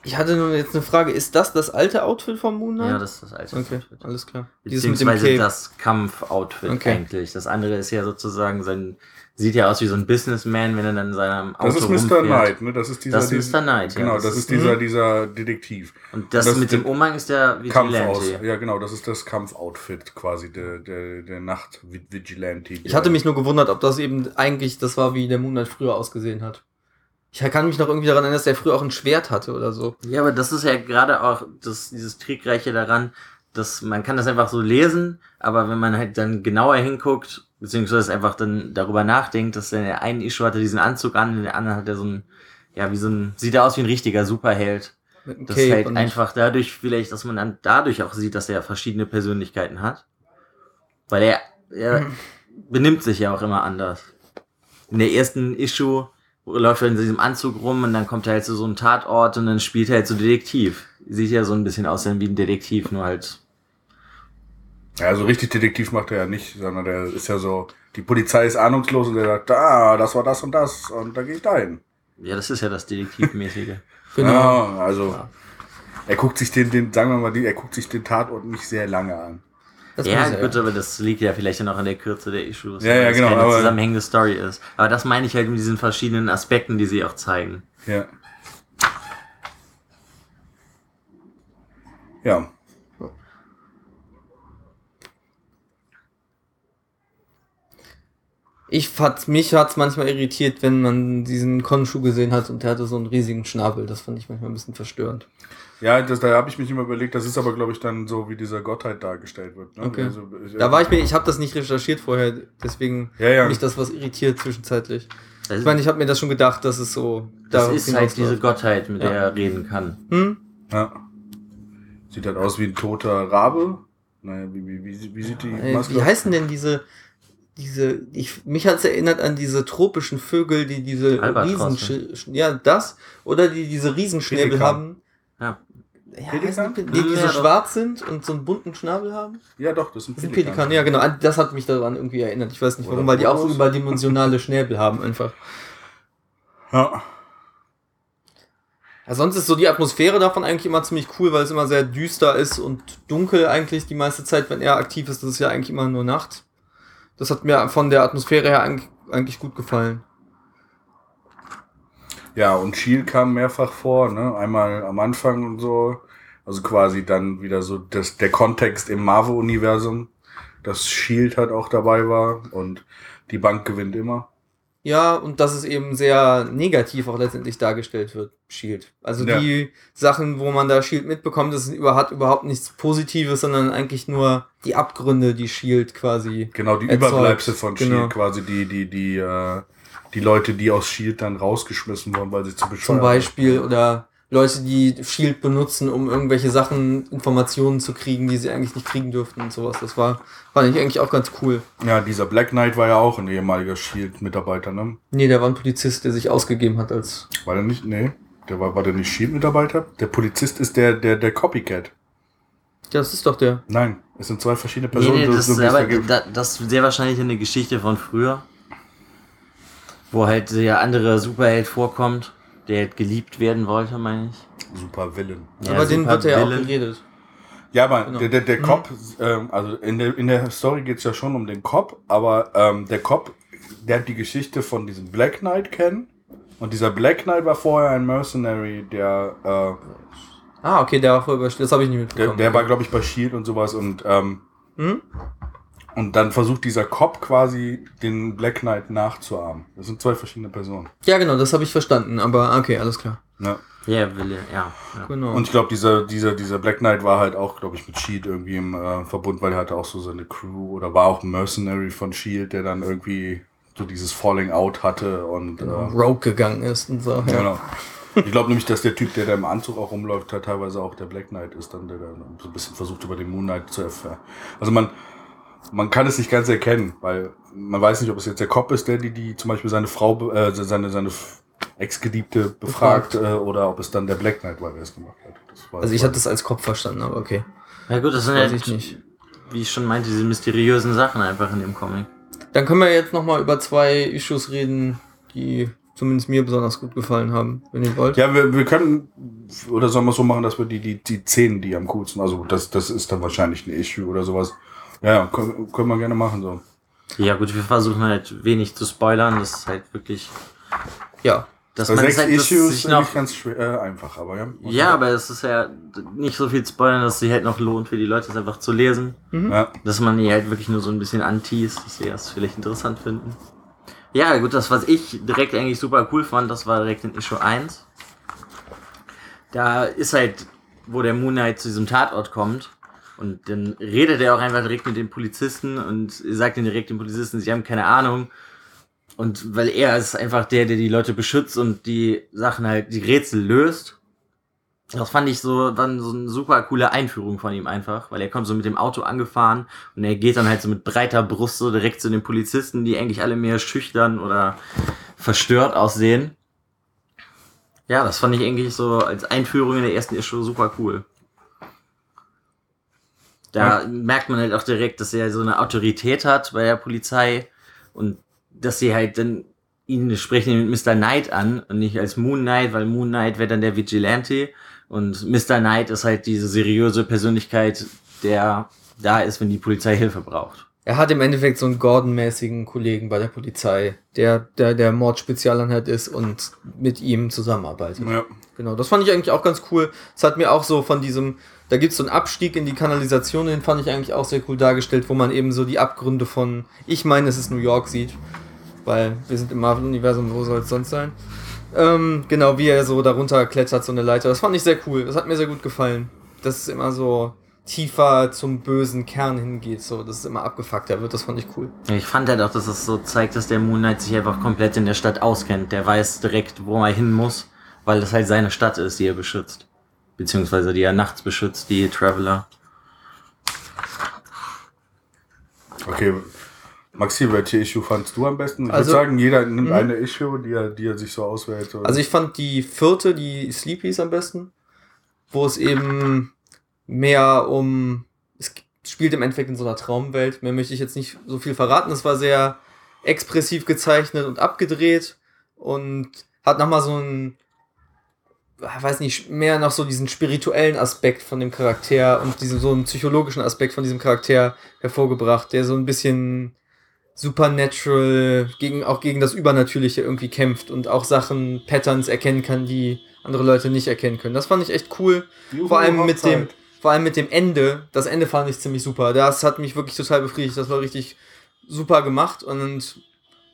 Ich hatte nur jetzt eine Frage, ist das das alte Outfit von Moon Knight? Ja, das ist das alte Okay, Outfit. alles klar. Dieses mit dem Beziehungsweise das Kampfoutfit Okay. eigentlich. Das andere ist ja sozusagen sein, sieht ja aus wie so ein Businessman, wenn er dann in seinem Auto Das ist Mr. rumfährt. Knight, ne? Das ist dieser. Das ist dieser- Mr. Knight, ja. Genau, Das das, ist- ist dieser, Mhm. dieser Detektiv. Und das, Das mit dem der Umhang ist der Kampf aus. Vigilante. Ja, genau, das ist das Kampfoutfit quasi der, der, der Nacht-Vigilante. Ich hatte mich nur gewundert, ob das eben eigentlich das war, wie der Moon Knight früher ausgesehen hat. Ich kann mich noch irgendwie daran erinnern, dass der früher auch ein Schwert hatte oder so. Ja, aber das ist ja gerade auch das, dieses Trickreiche daran, dass man kann das einfach so lesen, aber wenn man halt dann genauer hinguckt, beziehungsweise einfach dann darüber nachdenkt, dass der einen Issue hatte diesen Anzug an, in der anderen hat er so ein, ja, wie so ein, sieht er aus wie ein richtiger Superheld. Einem Das Cape halt einfach dadurch vielleicht, dass man dann dadurch auch sieht, dass er verschiedene Persönlichkeiten hat. Weil er, er benimmt sich ja auch immer anders. In der ersten Issue läuft er in diesem Anzug rum und dann kommt er halt zu so einem Tatort und dann spielt er halt so Detektiv. Sieht ja so ein bisschen aus wie ein Detektiv, nur halt. Ja, so richtig Detektiv macht er ja nicht, sondern der ist ja so, die Polizei ist ahnungslos und der sagt, ah, das war das und das und da gehe ich dahin. Ja, das ist ja das Detektivmäßige. Genau. Ja, also er guckt sich den, den, sagen wir mal, die, er guckt sich den Tatort nicht sehr lange an. Das ja, gut, aber das liegt ja vielleicht auch an der Kürze der Issues. Ja, weil ja, das genau, keine aber- zusammenhängende Story ist. Aber das meine ich halt mit diesen verschiedenen Aspekten, die sie auch zeigen. Ja. Ja. Ich fand, mich hat's manchmal irritiert, wenn man diesen Konshu gesehen hat und der hatte so einen riesigen Schnabel. Das fand ich manchmal ein bisschen verstörend. Ja, das, da habe ich mich immer überlegt, das ist aber, glaube ich, dann so, wie dieser Gottheit dargestellt wird. Ne? Okay. Also, ich- Da war ich mir, ich habe das nicht recherchiert vorher, deswegen Ja, ja. mich das was irritiert zwischenzeitlich. Das, Ich meine, ich habe mir das schon gedacht, dass es so das ist halt diese. Gottheit, mit Ja. der er reden kann. Hm? Ja. Sieht halt aus wie ein toter Rabe. Naja, wie, wie, wie, wie sieht die Äh, Maske Wie heißen denn diese, diese, ich, mich hat's erinnert an diese tropischen Vögel, die diese. Riesen, ja, das, oder die diese Riesenschnäbel haben. Ja. Ja, Pelikan? heißen die, die, Ja, so doch. schwarz sind und so einen bunten Schnabel haben? Ja, doch, das ist ein Das sind Pelikan. Pelikan, ja genau. An- Das hat mich daran irgendwie erinnert. Ich weiß nicht Oder warum, weil die auch so überdimensionale Schnäbel haben einfach. Ja. Ja, sonst ist so die Atmosphäre davon eigentlich immer ziemlich cool, weil es immer sehr düster ist und dunkel eigentlich die meiste Zeit, wenn er aktiv ist. Das ist ja eigentlich immer nur Nacht. Das hat mir von der Atmosphäre her eigentlich gut gefallen. Ja, und Shield kam mehrfach vor, ne? Einmal am Anfang und so. Also quasi dann wieder so das, der Kontext im Marvel-Universum. dass Shield halt auch dabei war und die Bank gewinnt immer. Ja, und dass es eben sehr negativ auch letztendlich dargestellt wird, Shield. Also Ja. die Sachen, wo man da Shield mitbekommt, das hat überhaupt nichts Positives, sondern eigentlich nur die Abgründe, die Shield quasi. Genau, die Erzeugt, Überbleibsel von genau. Shield, quasi die, die, die, äh, die Leute, die aus Shield dann rausgeschmissen wurden, weil sie zu bescheuert Zum Beispiel oder Leute, die Shield benutzen, um irgendwelche Sachen, Informationen zu kriegen, die sie eigentlich nicht kriegen dürften und sowas. Das war, fand ich eigentlich auch ganz cool. Ja, dieser Black Knight war ja auch ein ehemaliger Shield-Mitarbeiter, ne? Nee, der war ein Polizist, der sich ausgegeben hat als. War der nicht? Nee. Der war, war der nicht Shield-Mitarbeiter? Der Polizist ist der, der, der Copycat. Ja, das ist doch der. Nein, es sind zwei verschiedene Nee, Personen. nee, du- das, ist aber, da, das ist sehr wahrscheinlich eine Geschichte von früher. Wo halt der andere Superheld vorkommt, der halt geliebt werden wollte, meine ich. Super Villain. Ja, Aber den wird ja auch geredet. Ja, aber Genau. der, der, der Cop, ähm, also in der, in der Story geht's ja schon um den Cop, aber ähm, der Cop, der hat die Geschichte von diesem Black Knight kennen. Und dieser Black Knight war vorher ein Mercenary, der, äh, Ah, okay, der war voll überstellt. Das habe ich nicht der, mitbekommen. der war, glaube ich, bei Shield und sowas und, ähm, Hm? Und dann versucht dieser Cop quasi den Black Knight nachzuahmen. Das sind zwei verschiedene Personen. Ja, genau, das habe ich verstanden. Aber okay, alles klar. Ja, Wille, ja. ja. Genau. Und ich glaube, dieser, dieser, dieser Black Knight war halt auch, glaube ich, mit Shield irgendwie im äh, Verbund, weil er hatte auch so seine Crew oder war auch ein Mercenary von Shield, der dann irgendwie so dieses Falling Out hatte und äh, Rogue gegangen ist und so. Ja. genau. Ich glaube nämlich, dass der Typ, der da im Anzug auch rumläuft, halt teilweise auch der Black Knight ist, dann der da so ein bisschen versucht über den Moon Knight zu erfahren. Also man, man kann es nicht ganz erkennen, weil man weiß nicht, ob es jetzt der Cop ist, der die, die zum Beispiel seine Frau, be- äh, seine, seine Ex-Geliebte befragt, äh, oder ob es dann der Black Knight war, der es gemacht hat. Also ich hatte das als Kopf verstanden, aber okay. Ja gut, das sind halt, ich nicht. wie ich schon meinte, diese mysteriösen Sachen einfach in dem Comic. Dann können wir jetzt nochmal über zwei Issues reden, die zumindest mir besonders gut gefallen haben, wenn ihr wollt. Ja, wir, wir können, oder sollen wir es so machen, dass wir die, die, die Szenen, die am coolsten, also das, das ist dann wahrscheinlich ein Issue oder sowas. Ja, ja, können, können wir gerne machen, so. Ja gut, wir versuchen halt wenig zu spoilern. Das ist halt wirklich, Ja. dass Bei man sechs es halt dass Issues sich ist noch nicht ganz schwer, äh, einfach, aber ja. Ja, aber es ist ja nicht so viel spoilern, dass es sich halt noch lohnt für die Leute, es einfach zu lesen. Ja, Dass man die halt wirklich nur so ein bisschen anteast, dass sie das vielleicht interessant finden. Ja, gut, das, was ich direkt eigentlich super cool fand, das war direkt in Issue 1. Da ist halt, wo der Moon Knight zu diesem Tatort kommt. Und dann redet er auch einfach direkt mit den Polizisten und sagt dann direkt den Polizisten, sie haben keine Ahnung. Und weil er ist einfach der, der die Leute beschützt und die Sachen halt, die Rätsel löst. Das fand ich so, dann so eine super coole Einführung von ihm einfach, weil er kommt so mit dem Auto angefahren und er geht dann halt so mit breiter Brust so direkt zu den Polizisten, die eigentlich alle mehr schüchtern oder verstört aussehen. Ja, das fand ich eigentlich so als Einführung in der ersten Issue super cool. Da merkt man halt auch direkt, dass er so eine Autorität hat bei der Polizei und dass sie halt dann ihn sprechen mit Mr. Knight an und nicht als Moon Knight, weil Moon Knight wäre dann der Vigilante und Mr. Knight ist halt diese seriöse Persönlichkeit, der da ist, wenn die Polizei Hilfe braucht. Er hat im Endeffekt so einen Gordon-mäßigen Kollegen bei der Polizei, der der, der Mordspezialeinheit ist und mit ihm zusammenarbeitet. ja. Genau, das fand ich eigentlich auch ganz cool. Es hat mir auch so von diesem, da gibt's so einen Abstieg in die Kanalisation, den fand ich eigentlich auch sehr cool dargestellt, wo man eben so die Abgründe von, ich meine, es ist New York sieht, weil wir sind im Marvel-Universum, wo soll es sonst sein? Ähm, genau, wie er so darunter klettert, so eine Leiter. Das fand ich sehr cool. Das hat mir sehr gut gefallen. Dass es immer so tiefer zum bösen Kern hingeht, so, dass es immer abgefuckter wird. Das fand ich cool. Ich fand halt auch, dass es so zeigt, dass der Moon Knight sich einfach komplett in der Stadt auskennt. Der weiß direkt, wo er hin muss, weil das halt seine Stadt ist, die er beschützt. Beziehungsweise die er nachts beschützt, die Traveler. Okay. Maxi, welche Issue fandst du am besten? Ich Also- würde sagen, jeder nimmt Mhm. eine Issue, die er, die er sich so auswählt. So. Also ich fand die vierte, die Sleepies am besten, wo es eben mehr um, es spielt im Endeffekt in so einer Traumwelt, mehr möchte ich jetzt nicht so viel verraten, es war sehr expressiv gezeichnet und abgedreht und hat nochmal so einen, weiß nicht, mehr noch so diesen spirituellen Aspekt von dem Charakter und diesen so einen psychologischen Aspekt von diesem Charakter hervorgebracht, der so ein bisschen supernatural, gegen, auch gegen das Übernatürliche irgendwie kämpft und auch Sachen, Patterns erkennen kann, die andere Leute nicht erkennen können. Das fand ich echt cool. Juhu, Vor allem mit dem, vor allem mit dem Ende, das Ende fand ich ziemlich super. Das hat mich wirklich total befriedigt. Das war richtig super gemacht und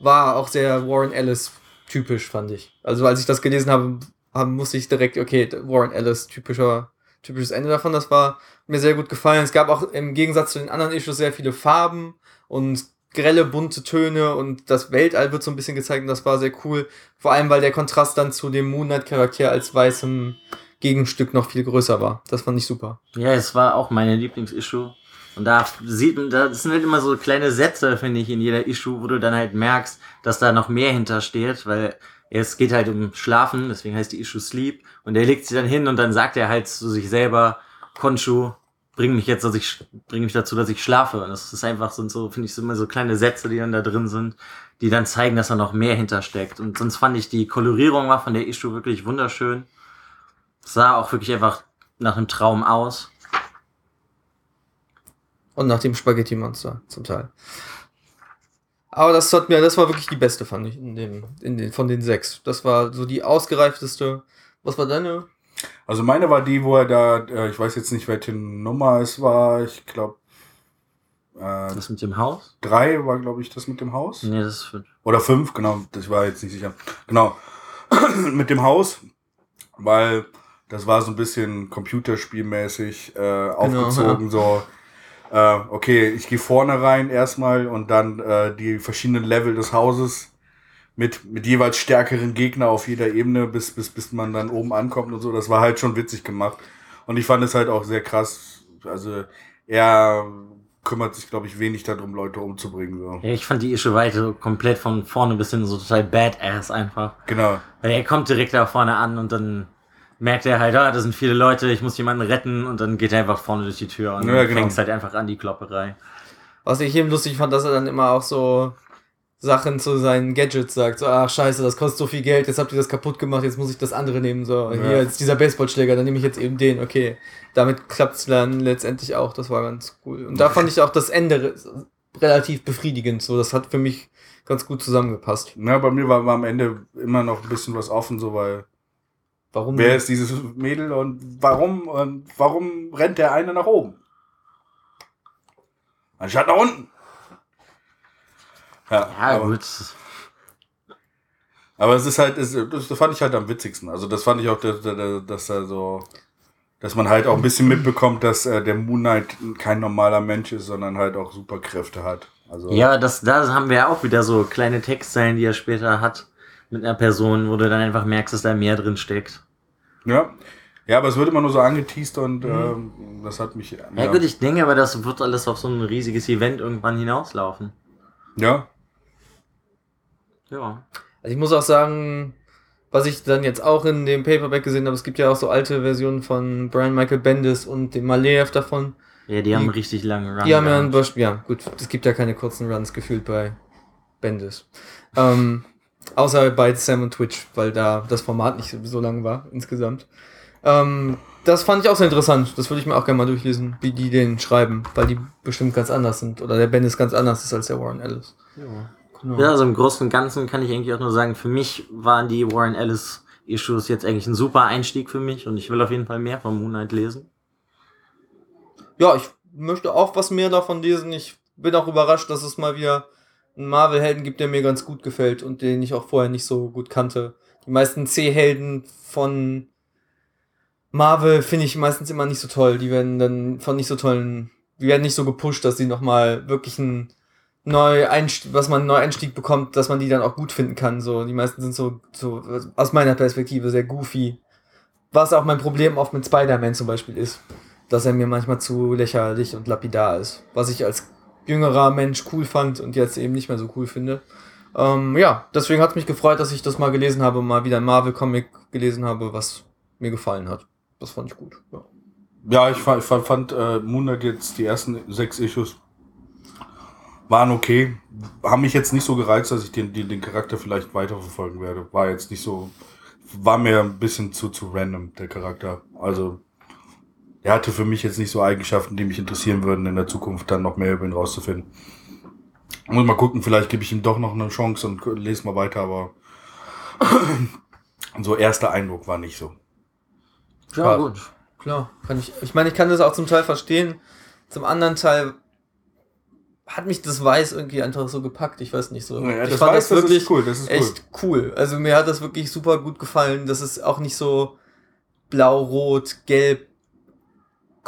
war auch sehr Warren Ellis typisch, fand ich. Also als ich das gelesen habe, haben, musste ich direkt, okay, Warren Ellis, typischer, typisches Ende davon. Das war mir sehr gut gefallen. Es gab auch im Gegensatz zu den anderen Issues sehr viele Farben und grelle, bunte Töne und das Weltall wird so ein bisschen gezeigt und das war sehr cool. Vor allem, weil der Kontrast dann zu dem Moonlight-Charakter als weißem Gegenstück noch viel größer war. Das fand ich super. Ja, es war auch meine Lieblingsissue. Und da sieht man, da sind halt immer so kleine Sätze, finde ich, in jeder Issue, wo du dann halt merkst, dass da noch mehr hintersteht, weil es geht halt um Schlafen, deswegen heißt die Issue Sleep. Und er legt sich dann hin und dann sagt er halt zu sich selber, Konshu, bring mich jetzt, dass ich, bring mich dazu, dass ich schlafe. Und das ist einfach, sind so, finde ich, so immer so kleine Sätze, die dann da drin sind, die dann zeigen, dass da noch mehr hintersteckt. Und sonst fand ich die Kolorierung war von der Issue wirklich wunderschön sah auch wirklich einfach nach einem Traum aus. Und nach dem Spaghetti-Monster zum Teil. Aber das hat mir, das war wirklich die beste, fand ich, in den, in den, von den sechs. Das war so die ausgereifteste. Was war deine? Also meine war die, wo er da, äh, ich weiß jetzt nicht, welche Nummer es war, ich glaube. Äh, das mit dem Haus? Drei war, glaube ich, das mit dem Haus. Nee, das ist fünf. Oder fünf, genau, das war jetzt nicht sicher. Genau. mit dem Haus, weil das war so ein bisschen computerspielmäßig äh, aufgezogen, genau, ja. so. Äh, okay, ich gehe vorne rein erstmal und dann äh, die verschiedenen Level des Hauses mit, mit jeweils stärkeren Gegner auf jeder Ebene, bis, bis, bis man dann oben ankommt und so. Das war halt schon witzig gemacht. Und ich fand es halt auch sehr krass. Also er kümmert sich, glaube ich, wenig darum, Leute umzubringen. So. Ja, ich fand die Ische Weite komplett von vorne bis hin so total badass einfach. Genau. Weil er kommt direkt da vorne an und dann merkt er halt, ah, da sind viele Leute, ich muss jemanden retten und dann geht er einfach vorne durch die Tür und ja, genau. fängt halt einfach an, die Klopperei. Was ich eben lustig fand, dass er dann immer auch so Sachen zu seinen Gadgets sagt, so, ach scheiße, das kostet so viel Geld, jetzt habt ihr das kaputt gemacht, jetzt muss ich das andere nehmen, so, ja. hier ist dieser Baseballschläger, dann nehme ich jetzt eben den, okay. Damit klappt's dann letztendlich auch, das war ganz cool. Und da fand ich auch das Ende relativ befriedigend, so, das hat für mich ganz gut zusammengepasst. Ja, bei mir war, war am Ende immer noch ein bisschen was offen, so, weil Warum? Wer ist dieses Mädel und warum und warum rennt der eine nach oben? Anstatt nach unten. Ja, ja aber, gut. Aber es ist halt, es, das fand ich halt am witzigsten. Also das fand ich auch, dass, dass er so, dass man halt auch ein bisschen mitbekommt, dass äh, der Moon Knight kein normaler Mensch ist, sondern halt auch Superkräfte hat. Also ja, das, da haben wir ja auch wieder so kleine Textzeilen, die er später hat mit einer Person, wo du dann einfach merkst, dass da mehr drin steckt. Ja. Ja, aber es wird immer nur so angeteased und mhm. äh, das hat mich. Ja, ja, gut, ich denke aber, das wird alles auf so ein riesiges Event irgendwann hinauslaufen. Ja. Ja. Also ich muss auch sagen, was ich dann jetzt auch in dem Paperback gesehen habe, es gibt ja auch so alte Versionen von Brian Michael Bendis und dem Maleev davon. Ja, die, die haben richtig lange Runs. Die haben ja, einen, ja, gut, es gibt ja keine kurzen Runs gefühlt bei Bendis. ähm, Außer bei Sam und Twitch, weil da das Format nicht so lang war insgesamt. Ähm, das fand ich auch sehr interessant. Das würde ich mir auch gerne mal durchlesen, wie die den schreiben, weil die bestimmt ganz anders sind. Oder der Ben ist ganz anders ist als der Warren Ellis. Ja. Genau. ja, also im Großen und Ganzen kann ich eigentlich auch nur sagen, für mich waren die Warren Ellis Issues jetzt eigentlich ein super Einstieg für mich und ich will auf jeden Fall mehr von Moonlight lesen. Ja, ich möchte auch was mehr davon lesen. Ich bin auch überrascht, dass es mal wieder einen Marvel-Helden gibt, der mir ganz gut gefällt und den ich auch vorher nicht so gut kannte. Die meisten C-Helden von Marvel finde ich meistens immer nicht so toll. Die werden dann von nicht so tollen, die werden nicht so gepusht, dass sie nochmal wirklich ein neu Einstieg, was man einen Neueinstieg bekommt, dass man die dann auch gut finden kann. So, die meisten sind so, so aus meiner Perspektive sehr goofy. Was auch mein Problem oft mit Spider-Man zum Beispiel ist, dass er mir manchmal zu lächerlich und lapidar ist. Was ich als jüngerer Mensch cool fand und jetzt eben nicht mehr so cool finde. Ähm, ja, deswegen hat es mich gefreut, dass ich das mal gelesen habe, mal wieder ein Marvel-Comic gelesen habe, was mir gefallen hat. Das fand ich gut. Ja, ja ich fand, ich fand, fand äh, Moonlight jetzt die ersten sechs Issues waren okay. Haben mich jetzt nicht so gereizt, dass ich den, den, den Charakter vielleicht weiterverfolgen werde. War jetzt nicht so, war mir ein bisschen zu, zu random, der Charakter. Also er hatte für mich jetzt nicht so Eigenschaften, die mich interessieren würden, in der Zukunft dann noch mehr über ihn rauszufinden. Muss mal gucken, vielleicht gebe ich ihm doch noch eine Chance und lese mal weiter, aber so erster Eindruck war nicht so. Ja, gut. klar. Kann ich, ich meine, ich kann das auch zum Teil verstehen. Zum anderen Teil hat mich das Weiß irgendwie einfach so gepackt. Ich weiß nicht so. Ja, ich das fand Weiß, das ist cool, das ist cool. echt cool. Also mir hat das wirklich super gut gefallen. Das ist auch nicht so blau, rot, gelb,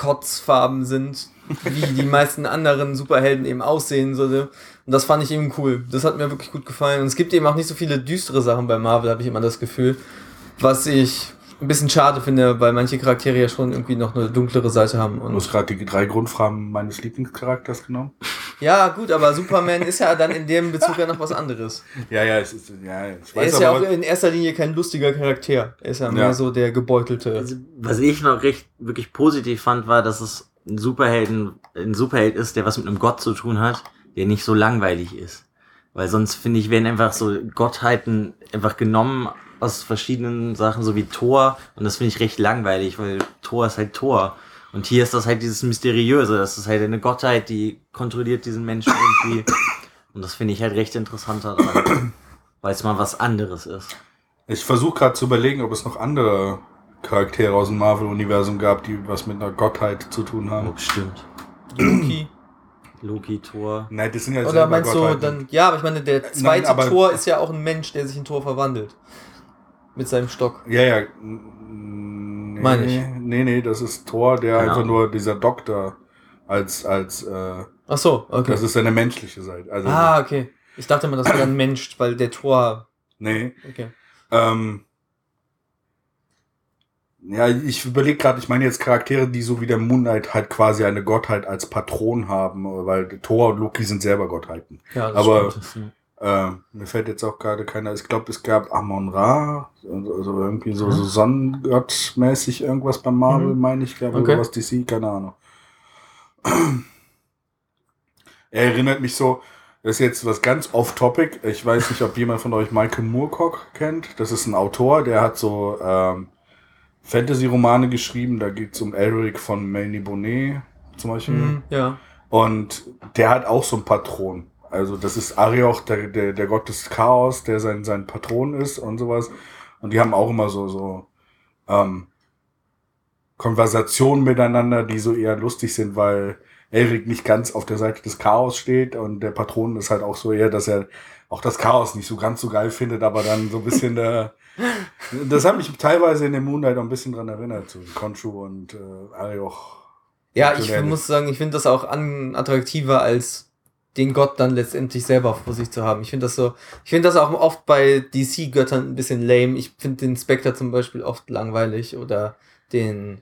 Kotzfarben sind, wie die meisten anderen Superhelden eben aussehen sollte. Und das fand ich eben cool. Das hat mir wirklich gut gefallen. Und es gibt eben auch nicht so viele düstere Sachen bei Marvel, habe ich immer das Gefühl. Was ich ein bisschen schade finde, weil manche Charaktere ja schon irgendwie noch eine dunklere Seite haben. Du Und hast gerade die drei Grundfarben meines Lieblingscharakters genommen. Ja, gut, aber Superman ist ja dann in dem Bezug ja noch was anderes. Ja, ja, es ist, ja, ich Er weiß ist ja auch in erster Linie kein lustiger Charakter. Er ist ja mehr Ja. so der gebeutelte. Also, was ich noch recht wirklich positiv fand, war, dass es ein Superhelden, ein Superheld ist, der was mit einem Gott zu tun hat, der nicht so langweilig ist. Weil sonst finde ich, werden einfach so Gottheiten einfach genommen aus verschiedenen Sachen, so wie Thor. Und das finde ich recht langweilig, weil Thor ist halt Thor. Und hier ist das halt dieses Mysteriöse. Das ist halt eine Gottheit, die kontrolliert diesen Menschen irgendwie. Und das finde ich halt recht interessant daran. Weil es mal was anderes ist. ich versuche gerade zu überlegen, ob es noch andere Charaktere aus dem Marvel-Universum gab, die was mit einer Gottheit zu tun Oh, haben. bestimmt. Loki. Loki, Thor. Nein, das sind ja Oder meinst du dann, ja, aber ich meine, der zweite aber- Tor ist ja auch ein Mensch, der sich in Tor verwandelt. Mit seinem Stock. Ja, ja. Nee, Meine ich. Nee, nee, das ist Thor, der Keine einfach nur dieser Doktor als, als, äh, Ach so, okay. das ist seine menschliche Seite. Also, ah, okay. Ich dachte mal, das wäre ein Mensch, weil der Tor. nee. Okay. Ähm, ja, ich überlege gerade, ich meine jetzt Charaktere, die so wie der Moon Knight halt quasi eine Gottheit als Patron haben, weil Thor und Loki sind selber Gottheiten. Ja, das Aber- stimmt. Äh, mir fällt jetzt auch gerade keiner. Ich glaube, es gab Amon Ra, also also irgendwie so, so Sonnengottmäßig irgendwas beim Marvel, Mhm. meine ich, glaube Okay. okay. was DC, keine Ahnung. Er erinnert mich so, das ist jetzt was ganz off-topic. Ich weiß nicht, ob jemand von euch Michael Moorcock kennt. Das ist ein Autor, der hat so ähm, Fantasy-Romane geschrieben. Da geht es um Elric von Melny Bonnet zum Beispiel. Mhm, ja. Und der hat auch so einen Patron. Also das ist Arioch, der, der, der Gott des Chaos, der sein, sein Patron ist und sowas. Und die haben auch immer so, so ähm, Konversationen miteinander, die so eher lustig sind, weil Elric nicht ganz auf der Seite des Chaos steht und der Patron ist halt auch so eher, dass er auch das Chaos nicht so ganz so geil findet, aber dann so ein bisschen der. Das hat mich teilweise in dem Moonlight auch ein bisschen dran erinnert, so Khonshu und äh, Arioch. Ja, ich muss sagen, ich finde das auch an, attraktiver als den Gott dann letztendlich selber vor sich zu haben. Ich finde das so, ich finde das auch oft bei DC-Göttern ein bisschen lame. Ich finde den Spectre zum Beispiel oft langweilig oder den,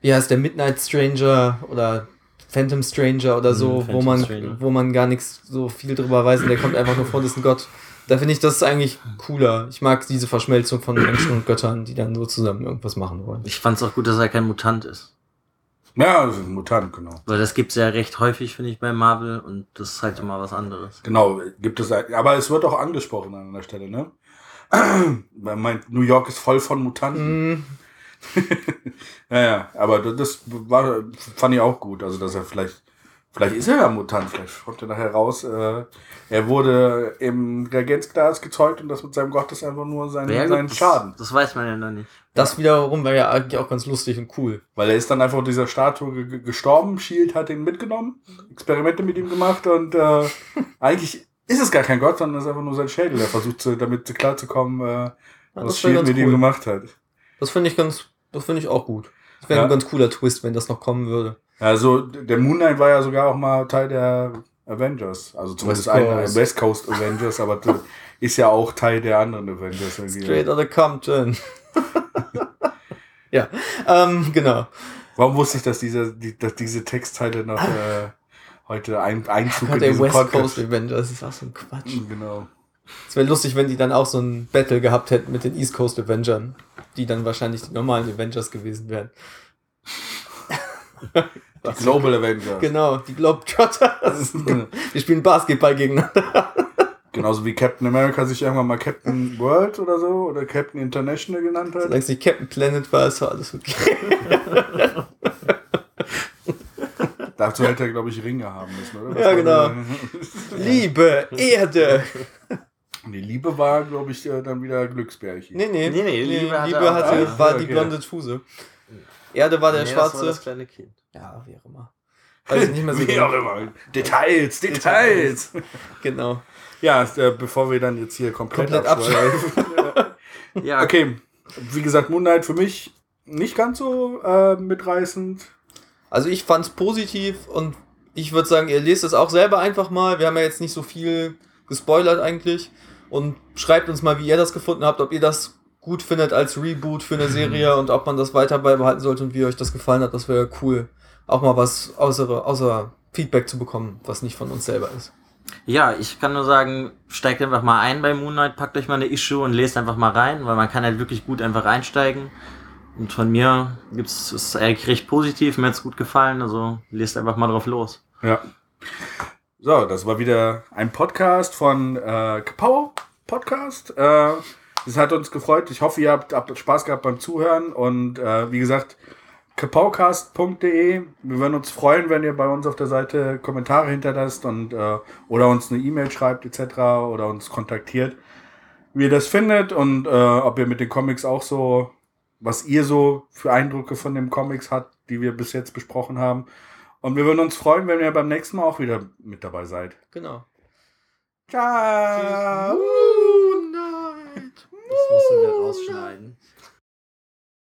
wie heißt der, Midnight Stranger oder Phantom Stranger oder so, Mhm, wo man, Stranger. wo man gar nichts so viel drüber weiß und der kommt einfach nur vor, das ist ein Gott. Da finde ich das eigentlich cooler. Ich mag diese Verschmelzung von Menschen und Göttern, die dann so zusammen irgendwas machen wollen. Ich fand's auch gut, dass er kein Mutant ist. Ja, das ist ein Mutant, genau. Weil das gibt's ja recht häufig, finde ich, bei Marvel und das ist halt immer was anderes. Genau, gibt es, aber es wird auch angesprochen an der Stelle, ne? Man meint, New York ist voll von Mutanten. Mm, Ja, ja, aber das- das war, fand ich auch gut. Also, dass er vielleicht, vielleicht ist er ja ein Mutant, vielleicht kommt er nachher raus. Äh, er wurde im Reagenzglas gezeugt und das mit seinem Gott ist einfach nur sein, Ja, sein gut, Schaden. Das, das weiß man ja noch nicht. Das wiederum wäre ja eigentlich auch ganz lustig und cool. Weil er ist dann einfach dieser Statue ge- ge- gestorben, Shield hat ihn mitgenommen, Experimente mit ihm gemacht und äh, eigentlich ist es gar kein Gott, sondern es ist einfach nur sein Schädel. Er versucht zu, damit klarzukommen, äh, Ja, was Shield mit ihm cool. gemacht hat. Das finde ich ganz, das finde ich auch gut. Das wäre Ja. ein ganz cooler Twist, wenn das noch kommen würde. Also der Moon Knight war ja sogar auch mal Teil der Avengers, also zumindest West einer Coast. West Coast Avengers, aber der ist ja auch Teil der anderen Avengers. Straight out of Compton. ja, ähm, genau. Warum wusste ich, dass diese, die, dass diese Textteile noch äh, heute ein, Einzug Gott, in diesen West Podcast? Coast Avengers, das ist auch so ein Quatsch. Genau. Es wäre lustig, wenn die dann auch so ein Battle gehabt hätten mit den East Coast Avengers, die dann wahrscheinlich die normalen Avengers gewesen wären. Die Global Avengers. Genau, die Globetrotter. Das ist, wir spielen Basketball gegeneinander. Genauso wie Captain America sich irgendwann mal Captain World oder so oder Captain International genannt hat. Solange es nicht Captain Planet war, ist alles okay. Dazu hätte er, glaube ich, Ringe haben müssen, oder? Das Ja, war genau. Liebe, Erde. Die Liebe war, glaube ich, äh, dann wieder Glücksbärchen. Nee, nee. Nee, nee, Liebe Liebe, hatte Liebe auch- hatte, Ah, war okay. die blonde Tuse. Erde war der Nee, das war schwarze. das kleine Kind. ja, wie auch immer. Weiß ich nicht mehr so Wie auch genau. immer. Details, Details. Genau. Ja, äh, bevor wir dann jetzt hier komplett, Komplett abschweifen. Ja, okay, wie gesagt, Moonlight für mich nicht ganz so äh, mitreißend. Also ich fand's positiv und ich würde sagen, ihr lest es auch selber einfach mal. Wir haben ja jetzt nicht so viel gespoilert eigentlich. Und schreibt uns mal, wie ihr das gefunden habt, ob ihr das gut findet als Reboot für eine Serie und ob man das weiter beibehalten sollte und wie euch das gefallen hat. Das wäre cool, auch mal was außer, außer Feedback zu bekommen, was nicht von uns selber ist. Ja, ich kann nur sagen, steigt einfach mal ein bei Moonlight, packt euch mal eine Issue und lest einfach mal rein, weil man kann halt wirklich gut einfach einsteigen. Und von mir gibt's ist eigentlich recht positiv, mir hat's gut gefallen, also lest einfach mal drauf los. Ja. So, das war wieder ein Podcast von äh, Kapow Podcast. Äh, es hat uns gefreut. Ich hoffe, ihr habt, habt Spaß gehabt beim Zuhören. Und äh, wie gesagt, kapowcast.de. Wir würden uns freuen, wenn ihr bei uns auf der Seite Kommentare hinterlasst und äh, oder uns eine E-Mail schreibt etc. oder uns kontaktiert, wie ihr das findet und äh, ob ihr mit den Comics auch so, was ihr so für Eindrücke von den Comics habt, die wir bis jetzt besprochen haben. Und wir würden uns freuen, wenn ihr beim nächsten Mal auch wieder mit dabei seid. Genau. Ciao! Das musst du wieder rausschneiden.